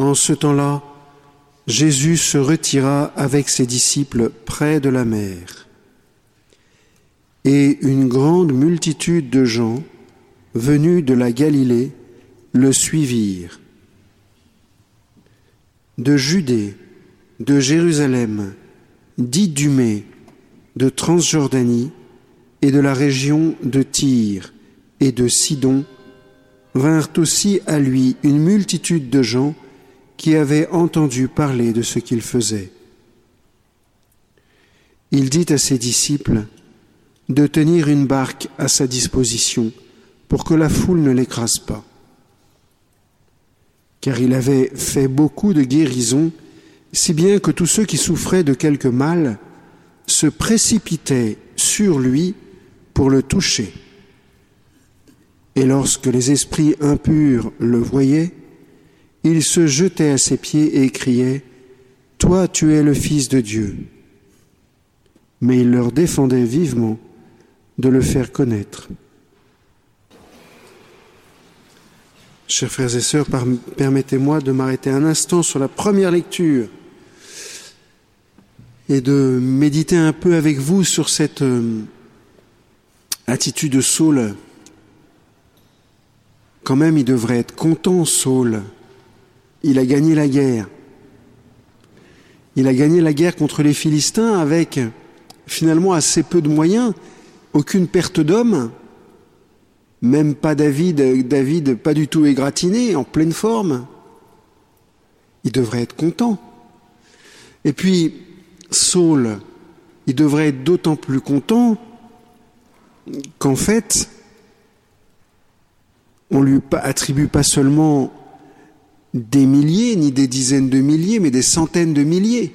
En ce temps-là, Jésus se retira avec ses disciples près de la mer. Et une grande multitude de gens, venus de la Galilée, le suivirent. De Judée, de Jérusalem, d'Idumée, de Transjordanie et de la région de Tyr et de Sidon, vinrent aussi à lui une multitude de gens qui avaient entendu parler de ce qu'il faisait. Il dit à ses disciples de tenir une barque à sa disposition pour que la foule ne l'écrase pas. Car il avait fait beaucoup de guérisons, si bien que tous ceux qui souffraient de quelque mal se précipitaient sur lui pour le toucher. Et lorsque les esprits impurs le voyaient, il se jetait à ses pieds et criait, Toi tu es le Fils de Dieu. Mais il leur défendait vivement de le faire connaître. Chers frères et sœurs, permettez-moi de m'arrêter un instant sur la première lecture et de méditer un peu avec vous sur cette euh, attitude de Saul. Quand même, il devrait être content, Saul, il a gagné la guerre. Il a gagné la guerre contre les Philistins avec finalement assez peu de moyens, aucune perte d'hommes, même pas David, David pas du tout égratigné, en pleine forme. Il devrait être content. Et puis, Saul, il devrait être d'autant plus content qu'en fait, on lui attribue pas seulement des milliers, ni des dizaines de milliers, mais des centaines de milliers.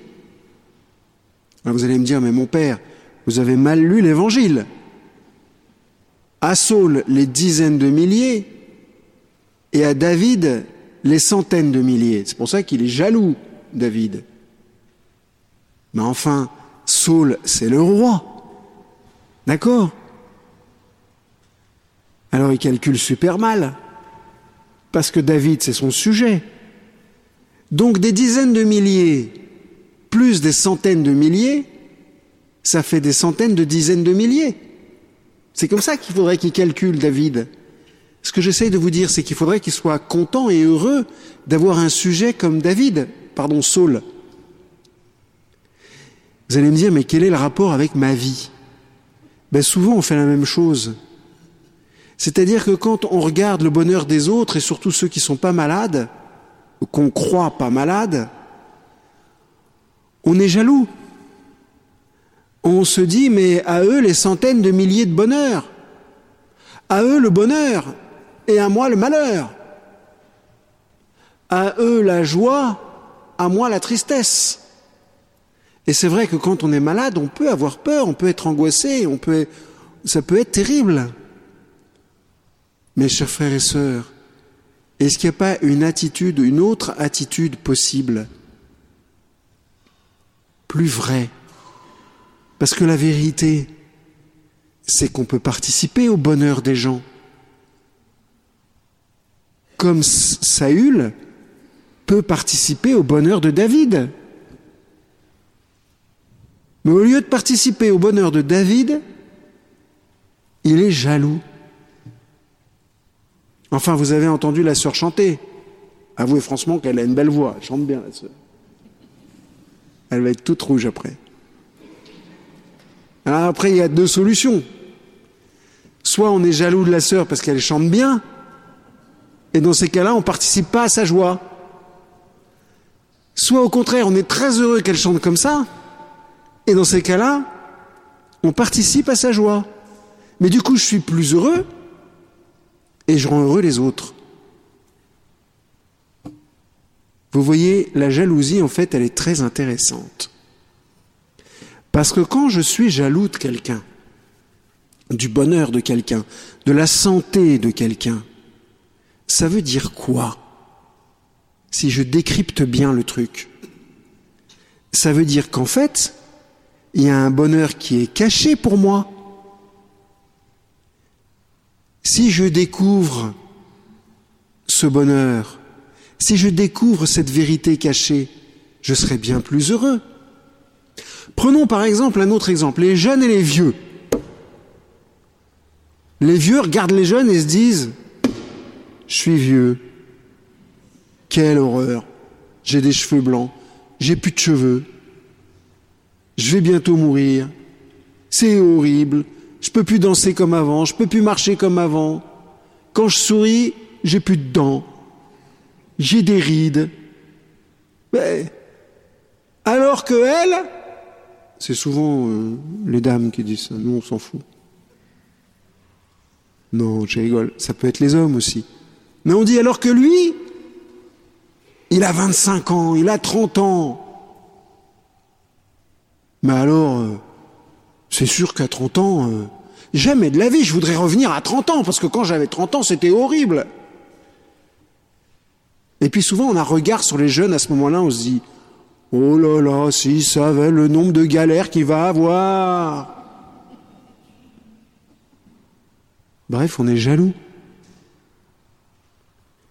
Alors vous allez me dire, mais mon père, vous avez mal lu l'évangile. À Saul, les dizaines de milliers, et à David, les centaines de milliers. C'est pour ça qu'il est jaloux, David. Mais enfin, Saul, c'est le roi. D'accord? Alors il calcule super mal parce que David, c'est son sujet. Donc des dizaines de milliers, plus des centaines de milliers, ça fait des centaines de dizaines de milliers. C'est comme ça qu'il faudrait qu'il calcule, David. Ce que j'essaye de vous dire, c'est qu'il faudrait qu'il soit content et heureux d'avoir un sujet comme David, pardon, Saul. Vous allez me dire, mais quel est le rapport avec ma vie? Ben Souvent, on fait la même chose. C'est-à-dire que quand on regarde le bonheur des autres, et surtout ceux qui ne sont pas malades, qu'on croit pas malades, on est jaloux. On se dit, mais à eux les centaines de milliers de bonheurs, à eux le bonheur, et à moi le malheur, à eux la joie, à moi la tristesse. Et c'est vrai que quand on est malade, on peut avoir peur, on peut être angoissé, on peut, ça peut être terrible. Mes chers frères et sœurs, est-ce qu'il n'y a pas une attitude, une autre attitude possible, plus vraie? Parce que la vérité, c'est qu'on peut participer au bonheur des gens. Comme Saül peut participer au bonheur de David. Mais au lieu de participer au bonheur de David, il est jaloux. Enfin, vous avez entendu la sœur chanter. Avouez franchement qu'elle a une belle voix. Elle chante bien, la sœur. Elle va être toute rouge après. Alors après, il y a deux solutions. Soit on est jaloux de la sœur parce qu'elle chante bien, et dans ces cas-là, on ne participe pas à sa joie. Soit au contraire, on est très heureux qu'elle chante comme ça, et dans ces cas-là, on participe à sa joie. Mais du coup, je suis plus heureux et je rends heureux les autres. Vous voyez, la jalousie, en fait, elle est très intéressante. Parce que quand je suis jaloux de quelqu'un, du bonheur de quelqu'un, de la santé de quelqu'un, ça veut dire quoi? Si je décrypte bien le truc, ça veut dire qu'en fait, il y a un bonheur qui est caché pour moi, si je découvre ce bonheur, si je découvre cette vérité cachée, je serai bien plus heureux. Prenons par exemple un autre exemple, les jeunes et les vieux. Les vieux regardent les jeunes et se disent, je suis vieux, quelle horreur, j'ai des cheveux blancs, j'ai plus de cheveux, je vais bientôt mourir, c'est horrible, je peux plus danser comme avant, je peux plus marcher comme avant, quand je souris, j'ai plus de dents, j'ai des rides. Mais, alors que elle, c'est souvent euh, les dames qui disent ça, nous on s'en fout. Non, je rigole, ça peut être les hommes aussi. Mais on dit alors que lui, il a 25 ans, il a 30 ans. Mais alors, euh, c'est sûr qu'à 30 ans, euh, jamais de la vie, je voudrais revenir à 30 ans, parce que quand j'avais 30 ans, c'était horrible. Et puis souvent, on a un regard sur les jeunes à ce moment-là, on se dit, oh là là, si ça avait le nombre de galères qu'il va avoir. Bref, on est jaloux.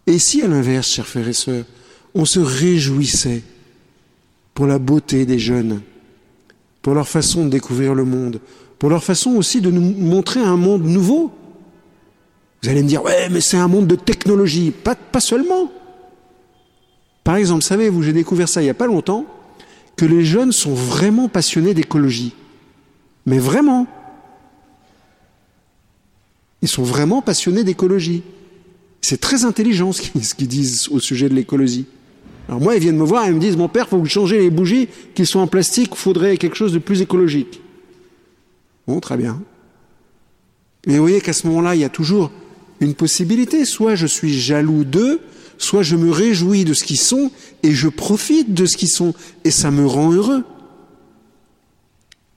Et si, à l'inverse, chers frères et sœurs, on se réjouissait pour la beauté des jeunes, pour leur façon de découvrir le monde, pour leur façon aussi de nous montrer un monde nouveau. Vous allez me dire, ouais, mais c'est un monde de technologie. Pas, seulement. Par exemple, savez-vous, j'ai découvert ça il n'y a pas longtemps, que les jeunes sont vraiment passionnés d'écologie. Mais vraiment. Ils sont vraiment passionnés d'écologie. C'est très intelligent ce qu'ils disent au sujet de l'écologie. Alors moi, ils viennent me voir et me disent, mon père, il faut que vous changez les bougies qui sont en plastique, il faudrait quelque chose de plus écologique. Bon, très bien. Mais vous voyez qu'à ce moment-là, il y a toujours une possibilité. Soit je suis jaloux d'eux, soit je me réjouis de ce qu'ils sont et je profite de ce qu'ils sont et ça me rend heureux.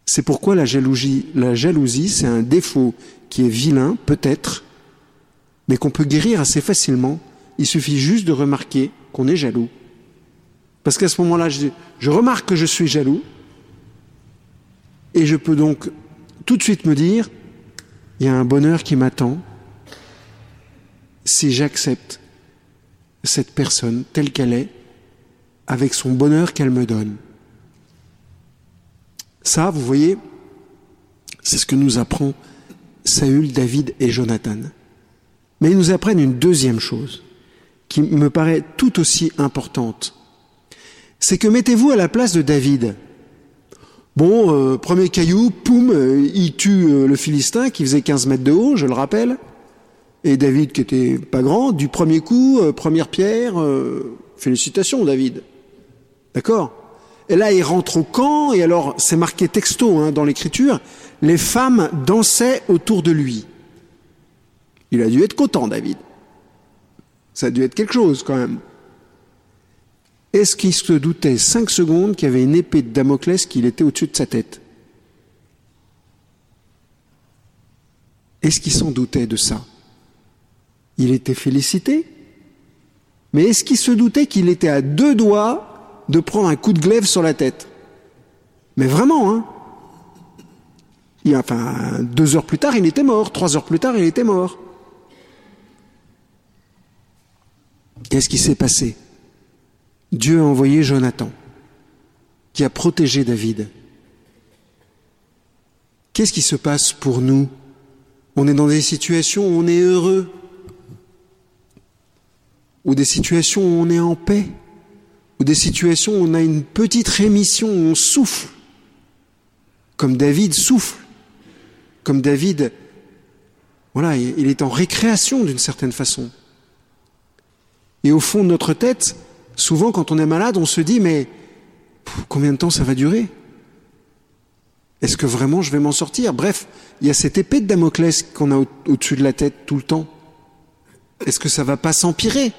C'est pourquoi la jalousie, c'est un défaut qui est vilain, peut-être, mais qu'on peut guérir assez facilement. Il suffit juste de remarquer qu'on est jaloux. Parce qu'à ce moment-là, je, remarque que je suis jaloux, et je peux donc tout de suite me dire, il y a un bonheur qui m'attend si j'accepte cette personne telle qu'elle est, avec son bonheur qu'elle me donne. Ça, vous voyez, c'est ce que nous apprend Saül, David et Jonathan. Mais ils nous apprennent une deuxième chose qui me paraît tout aussi importante c'est que mettez-vous à la place de David. Bon, euh, premier caillou, poum, euh, il tue euh, le Philistin qui faisait 15 mètres de haut, je le rappelle. Et David, qui était pas grand, du premier coup, première pierre, félicitations David. D'accord? Et là, il rentre au camp, et alors, c'est marqué texto hein, dans l'écriture, les femmes dansaient autour de lui. Il a dû être content, David. Ça a dû être quelque chose quand même. Est-ce qu'il se doutait cinq secondes qu'il y avait une épée de Damoclès qui était au-dessus de sa tête. Est-ce qu'il s'en doutait de ça. Il était félicité. Mais est-ce qu'il se doutait qu'il était à deux doigts de prendre un coup de glaive sur la tête. Mais vraiment, hein. Enfin, deux heures plus tard, il était mort. Trois heures plus tard, il était mort. Qu'est-ce qui s'est passé? Dieu a envoyé Jonathan, qui a protégé David. Qu'est-ce qui se passe pour nous? On est dans des situations où on est heureux, ou des situations où on est en paix, ou des situations où on a une petite rémission, où on souffle, comme David souffle, comme David, voilà, il est en récréation d'une certaine façon. Et au fond de notre tête, souvent quand on est malade, on se dit mais combien de temps ça va durer? Est-ce que vraiment je vais m'en sortir? Bref, il y a cette épée de Damoclès qu'on a au-dessus de la tête tout le temps. Est-ce que ça va pas s'empirer?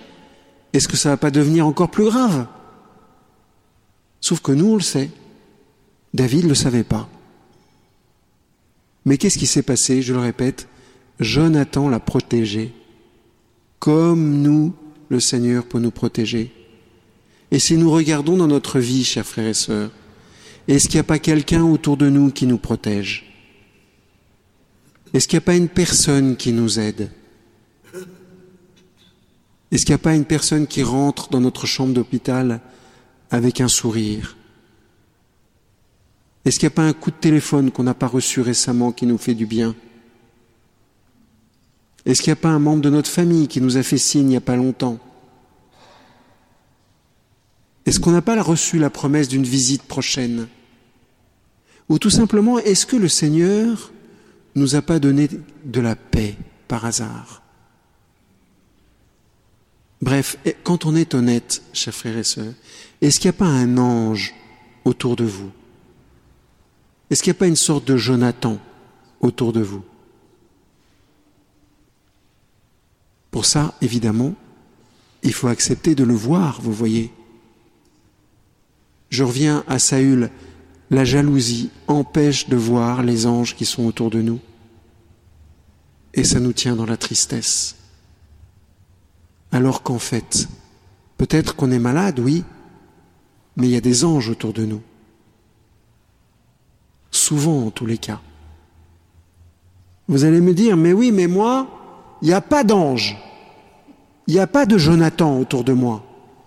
Est-ce que ça va pas devenir encore plus grave? Sauf que nous, on le sait. David ne le savait pas. Mais qu'est-ce qui s'est passé? Je le répète, Jonathan l'a protégé. Comme nous, le Seigneur peut nous protéger. Et si nous regardons dans notre vie, chers frères et sœurs, est-ce qu'il n'y a pas quelqu'un autour de nous qui nous protège? Est-ce qu'il n'y a pas une personne qui nous aide? Est-ce qu'il n'y a pas une personne qui rentre dans notre chambre d'hôpital avec un sourire? Est-ce qu'il n'y a pas un coup de téléphone qu'on n'a pas reçu récemment qui nous fait du bien? Est-ce qu'il n'y a pas un membre de notre famille qui nous a fait signe il n'y a pas longtemps? Est-ce qu'on n'a pas reçu la promesse d'une visite prochaine? Ou tout simplement, est-ce que le Seigneur nous a pas donné de la paix par hasard? Bref, quand on est honnête, chers frères et sœurs, est-ce qu'il n'y a pas un ange autour de vous? Est-ce qu'il n'y a pas une sorte de Jonathan autour de vous? Pour ça, évidemment, il faut accepter de le voir, vous voyez. Je reviens à Saül. La jalousie empêche de voir les anges qui sont autour de nous. Et ça nous tient dans la tristesse alors qu'en fait, peut-être qu'on est malade, oui, mais il y a des anges autour de nous. Souvent, en tous les cas. Vous allez me dire, mais oui, mais moi, il n'y a pas d'ange. Il n'y a pas de Jonathan autour de moi.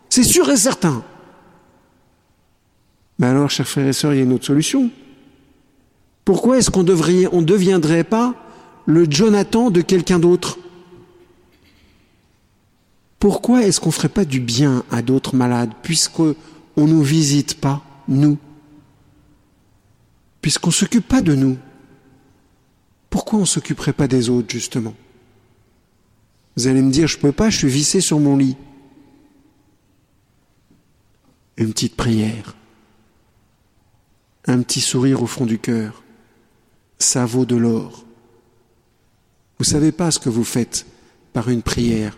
C'est sûr et certain. Mais alors, chers frères et sœurs, il y a une autre solution. Pourquoi est-ce qu'on ne deviendrait pas le Jonathan de quelqu'un d'autre? Pourquoi est-ce qu'on ne ferait pas du bien à d'autres malades puisqu'on ne nous visite pas, nous? Puisqu'on ne s'occupe pas de nous. Pourquoi on ne s'occuperait pas des autres, justement? Vous allez me dire, je ne peux pas, je suis vissé sur mon lit. Une petite prière, un petit sourire au fond du cœur, ça vaut de l'or. Vous ne savez pas ce que vous faites par une prière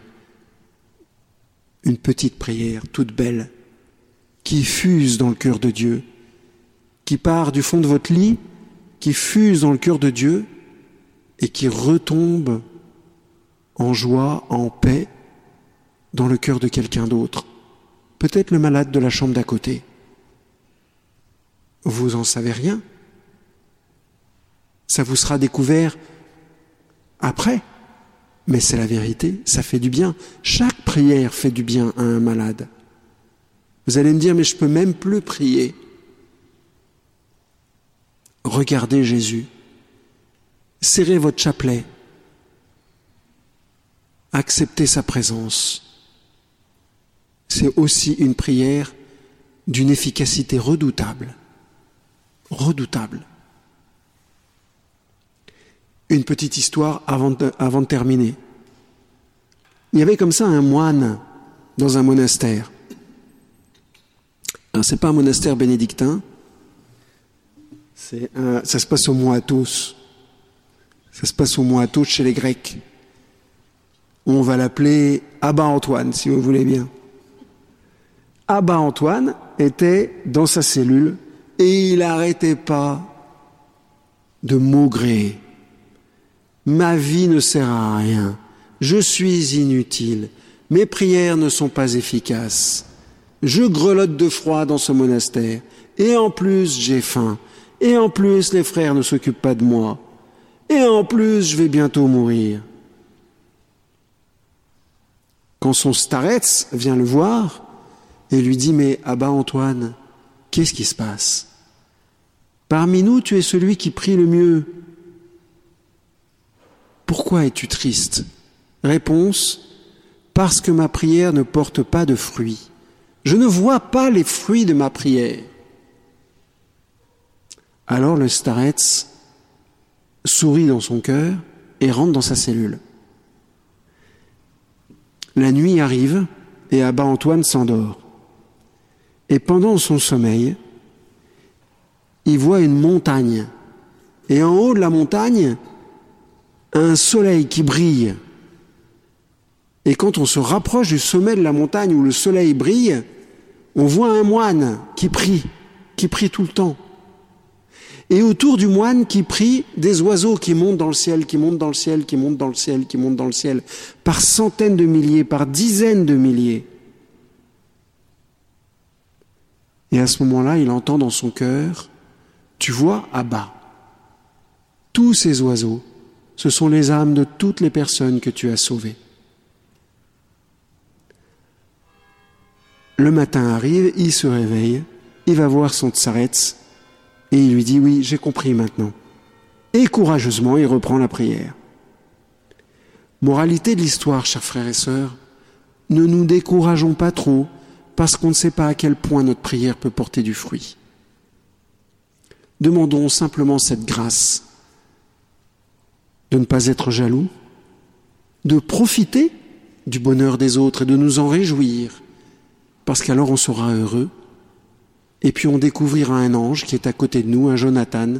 une petite prière toute belle qui fuse dans le cœur de Dieu, qui part du fond de votre lit, qui fuse dans le cœur de Dieu et qui retombe en joie, en paix dans le cœur de quelqu'un d'autre, peut-être le malade de la chambre d'à côté. Vous en savez rien. Ça vous sera découvert après. Mais c'est la vérité, ça fait du bien. Chaque prière fait du bien à un malade. Vous allez me dire, mais je peux même plus prier. Regardez Jésus. Serrez votre chapelet. Acceptez sa présence. C'est aussi une prière d'une efficacité redoutable. Redoutable. Une petite histoire avant de, terminer. Il y avait comme ça un moine dans un monastère. Alors c'est pas un monastère bénédictin, c'est ça se passe au Mont Athos. Ça se passe au Mont Athos chez les Grecs. On va l'appeler Abba Antoine, si vous voulez bien. Abba Antoine était dans sa cellule et il n'arrêtait pas de maugréer. Ma vie ne sert à rien. Je suis inutile. Mes prières ne sont pas efficaces. Je grelotte de froid dans ce monastère. Et en plus, j'ai faim. Et en plus, les frères ne s'occupent pas de moi. Et en plus, je vais bientôt mourir. Quand son starets vient le voir et lui dit Mais Abba Antoine, qu'est-ce qui se passe? Parmi nous, tu es celui qui prie le mieux. Pourquoi es-tu triste? Réponse Parce que ma prière ne porte pas de fruits. Je ne vois pas les fruits de ma prière. Alors le starets sourit dans son cœur et rentre dans sa cellule. La nuit arrive et Abba Antoine s'endort. Et pendant son sommeil, il voit une montagne. Et en haut de la montagne, un soleil qui brille. Et quand on se rapproche du sommet de la montagne où le soleil brille, on voit un moine qui prie, qui prie tout le temps. Et autour du moine qui prie, des oiseaux qui montent dans le ciel, qui montent dans le ciel, qui montent dans le ciel, qui montent dans le ciel, par centaines de milliers, par dizaines de milliers. Et à ce moment-là, il entend dans son cœur, tu vois, à bas, tous ces oiseaux ce sont les âmes de toutes les personnes que tu as sauvées. Le matin arrive, il se réveille, il va voir son tsaretz et il lui dit oui, j'ai compris maintenant. Et courageusement, il reprend la prière. Moralité de l'histoire, chers frères et sœurs, ne nous décourageons pas trop parce qu'on ne sait pas à quel point notre prière peut porter du fruit. Demandons simplement cette grâce de ne pas être jaloux, de profiter du bonheur des autres et de nous en réjouir, parce qu'alors on sera heureux, et puis on découvrira un ange qui est à côté de nous, un Jonathan,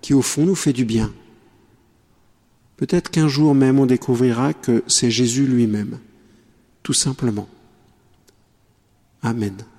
qui au fond nous fait du bien. Peut-être qu'un jour même on découvrira que c'est Jésus lui-même, tout simplement. Amen.